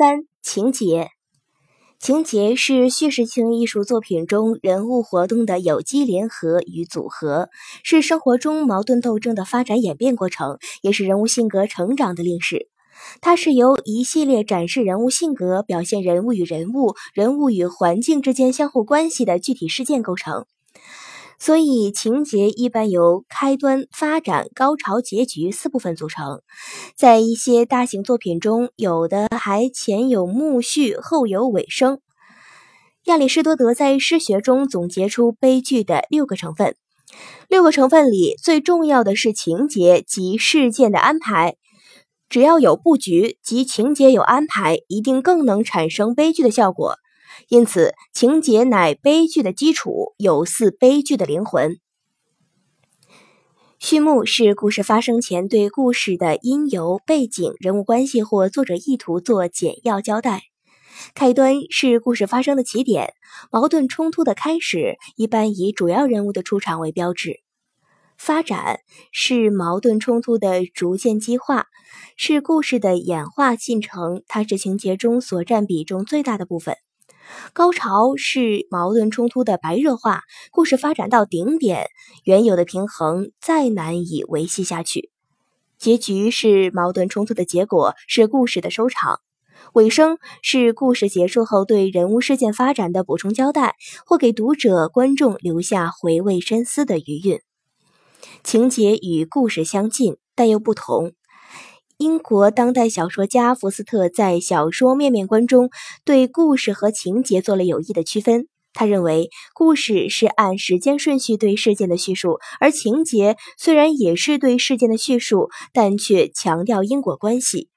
三、情节。情节是叙事性艺术作品中人物活动的有机联合与组合，是生活中矛盾斗争的发展演变过程，也是人物性格成长的历史。它是由一系列展示人物性格、表现人物与人物、人物与环境之间相互关系的具体事件构成。所以，情节一般由开端、发展、高潮、结局四部分组成。在一些大型作品中，有的还前有幕序，后有尾声。亚里士多德在诗学中总结出悲剧的六个成分，六个成分里最重要的是情节及事件的安排。只要有布局及情节有安排，一定更能产生悲剧的效果。因此，情节乃悲剧的基础，有似悲剧的灵魂。序幕是故事发生前对故事的因由、背景、人物关系或作者意图做简要交代。开端是故事发生的起点，矛盾冲突的开始，一般以主要人物的出场为标志。发展是矛盾冲突的逐渐激化，是故事的演化进程，它是情节中所占比重最大的部分。高潮是矛盾冲突的白热化，故事发展到顶点，原有的平衡再难以维系下去。结局是矛盾冲突的结果，是故事的收场。尾声是故事结束后对人物事件发展的补充交代，或给读者观众留下回味深思的余韵。情节与故事相近，但又不同。英国当代小说家福斯特在小说《面面观》中对故事和情节做了有益的区分。他认为，故事是按时间顺序对事件的叙述，而情节虽然也是对事件的叙述，但却强调因果关系。